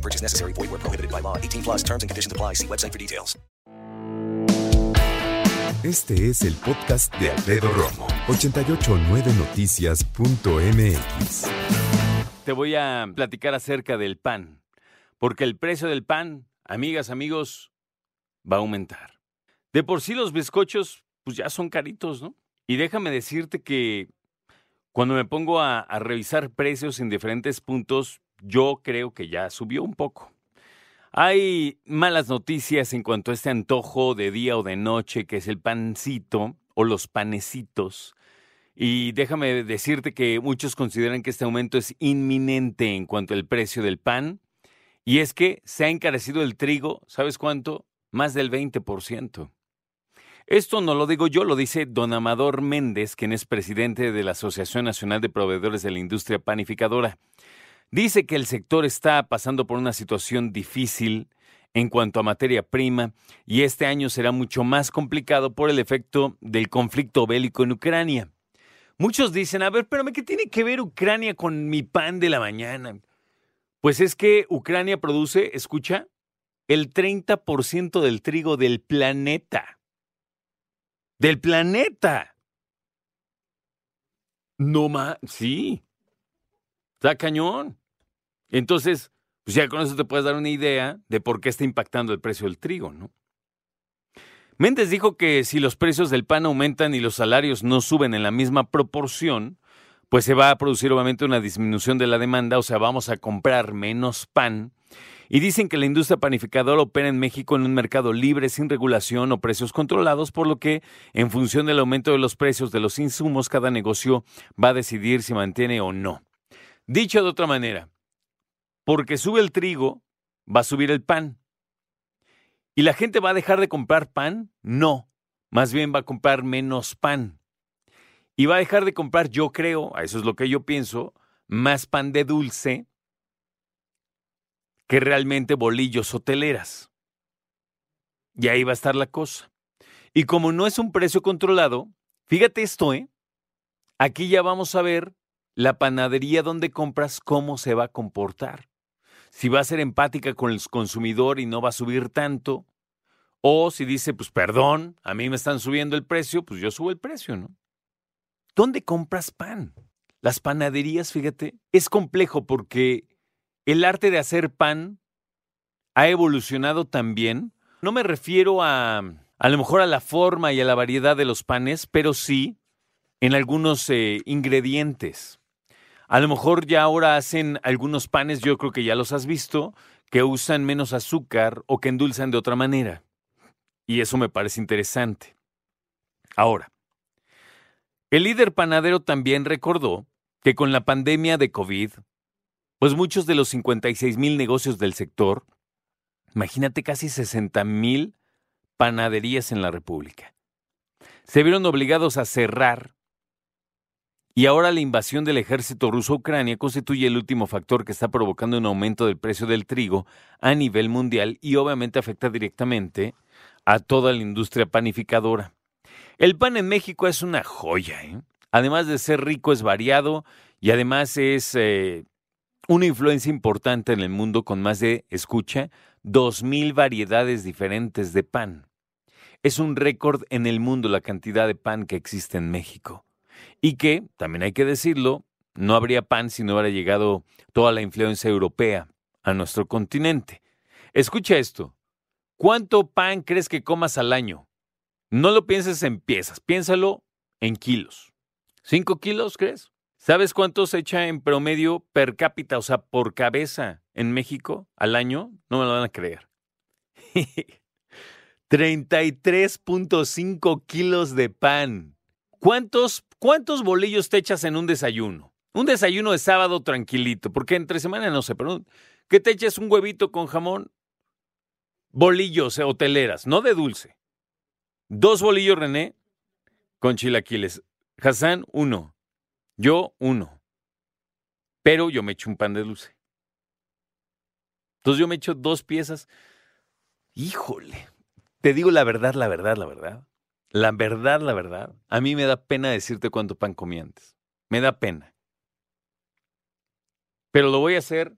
No purchase necessary. Void where prohibited by law. 18 plus terms and conditions apply. See website for details. Este es el podcast de Alfredo Romo. 889noticias.mx. Te voy a platicar acerca del pan. Porque el precio del pan, amigas, amigos, va a aumentar. De por sí los bizcochos, pues ya son caritos, ¿no? Y déjame decirte que cuando me pongo a, a revisar precios en diferentes puntos, yo creo que ya subió un poco. Hay malas noticias en cuanto a este antojo de día o de noche, que es el pancito o los panecitos. Y déjame decirte que muchos consideran que este aumento es inminente en cuanto al precio del pan. Y es que se ha encarecido el trigo, ¿sabes cuánto? Más del 20%. Esto no lo digo yo, lo dice don Amador Méndez, quien es presidente de la Asociación Nacional de Proveedores de la Industria Panificadora. Dice que el sector está pasando por una situación difícil en cuanto a materia prima y este año será mucho más complicado por el efecto del conflicto bélico en Ucrania. Muchos dicen, a ver, pero ¿qué tiene que ver Ucrania con mi pan de la mañana? Pues es que Ucrania produce, escucha, el 30% del trigo del planeta. Del planeta. No más, sí. Está cañón. Entonces, pues ya con eso te puedes dar una idea de por qué está impactando el precio del trigo, ¿no? Méndez dijo que si los precios del pan aumentan y los salarios no suben en la misma proporción, pues se va a producir obviamente una disminución de la demanda, o sea, vamos a comprar menos pan. Y dicen que la industria panificadora opera en México en un mercado libre, sin regulación o precios controlados, por lo que, en función del aumento de los precios de los insumos, cada negocio va a decidir si mantiene o no. Dicho de otra manera, porque sube el trigo, va a subir el pan. ¿Y la gente va a dejar de comprar pan? No, más bien va a comprar menos pan. Y va a dejar de comprar, yo creo, eso es lo que yo pienso, más pan de dulce que realmente bolillos o teleras. Y ahí va a estar la cosa. Y como no es un precio controlado, fíjate esto, ¿eh? Aquí ya vamos a ver la panadería donde compras cómo se va a comportar. Si va a ser empática con el consumidor y no va a subir tanto, o si dice, pues perdón, a mí me están subiendo el precio, pues yo subo el precio, ¿no? ¿Dónde compras pan? Las panaderías, fíjate, es complejo porque el arte de hacer pan ha evolucionado también. No me refiero a a lo mejor a la forma y a la variedad de los panes, pero sí en algunos eh, ingredientes. A lo mejor ya ahora hacen algunos panes, yo creo que ya los has visto, que usan menos azúcar o que endulzan de otra manera. Y eso me parece interesante. Ahora, el líder panadero también recordó que con la pandemia de COVID, pues muchos de los 56 mil negocios del sector, imagínate casi 60 mil panaderías en la República, se vieron obligados a cerrar y ahora la invasión del ejército ruso Ucrania constituye el último factor que está provocando un aumento del precio del trigo a nivel mundial y obviamente afecta directamente a toda la industria panificadora. El pan en México es una joya, ¿eh? además de ser rico es variado y además es eh, una influencia importante en el mundo con más de, escucha, dos mil variedades diferentes de pan. Es un récord en el mundo la cantidad de pan que existe en México. Y que, también hay que decirlo, no habría pan si no hubiera llegado toda la influencia europea a nuestro continente. Escucha esto. ¿Cuánto pan crees que comas al año? No lo pienses en piezas, piénsalo en kilos. ¿Cinco kilos, crees? ¿Sabes cuánto se echa en promedio per cápita, o sea, por cabeza en México al año? No me lo van a creer. 33.5 kilos de pan. ¿Cuántos, ¿Cuántos bolillos te echas en un desayuno? Un desayuno de sábado tranquilito, porque entre semana no sé, pero que te eches un huevito con jamón, bolillos eh, hoteleras, no de dulce. Dos bolillos René con chilaquiles. Hassan, uno. Yo, uno. Pero yo me echo un pan de dulce. Entonces yo me echo dos piezas. Híjole. Te digo la verdad, la verdad, la verdad. La verdad, la verdad. A mí me da pena decirte cuánto pan comí antes. Me da pena. Pero lo voy a hacer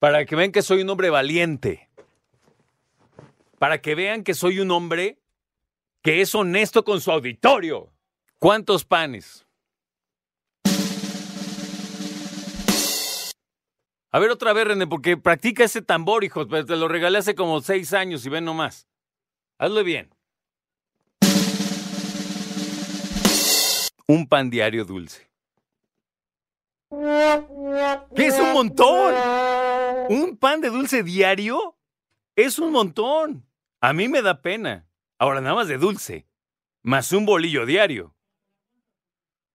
para que vean que soy un hombre valiente. Para que vean que soy un hombre que es honesto con su auditorio. ¿Cuántos panes? A ver otra vez, René, porque practica ese tambor, hijo. Te lo regalé hace como seis años y ven nomás. Hazlo bien. Un pan diario dulce. ¿Qué es un montón? ¿Un pan de dulce diario? Es un montón. A mí me da pena. Ahora nada más de dulce. Más un bolillo diario.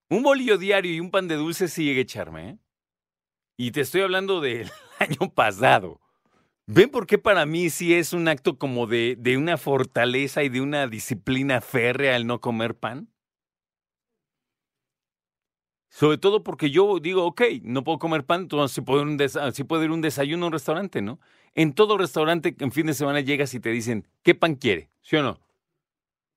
Un bolillo diario y un pan de dulce sí llega a echarme, ¿eh? Y te estoy hablando del año pasado. ¿Ven por qué para mí sí es un acto como de, de una fortaleza y de una disciplina férrea el no comer pan? Sobre todo porque yo digo, ok, no puedo comer pan, entonces sí puedo, ir a un desayuno a un restaurante, ¿no? En todo restaurante en fin de semana llegas y te dicen, ¿qué pan quiere? ¿Sí o no?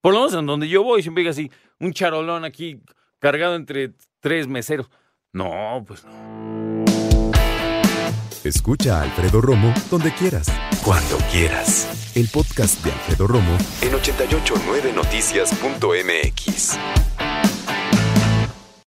Por lo menos en donde yo voy, siempre así, un charolón aquí cargado entre tres meseros. No, pues no. Escucha a Alfredo Romo donde quieras. Cuando quieras. El podcast de Alfredo Romo en 889noticias.mx.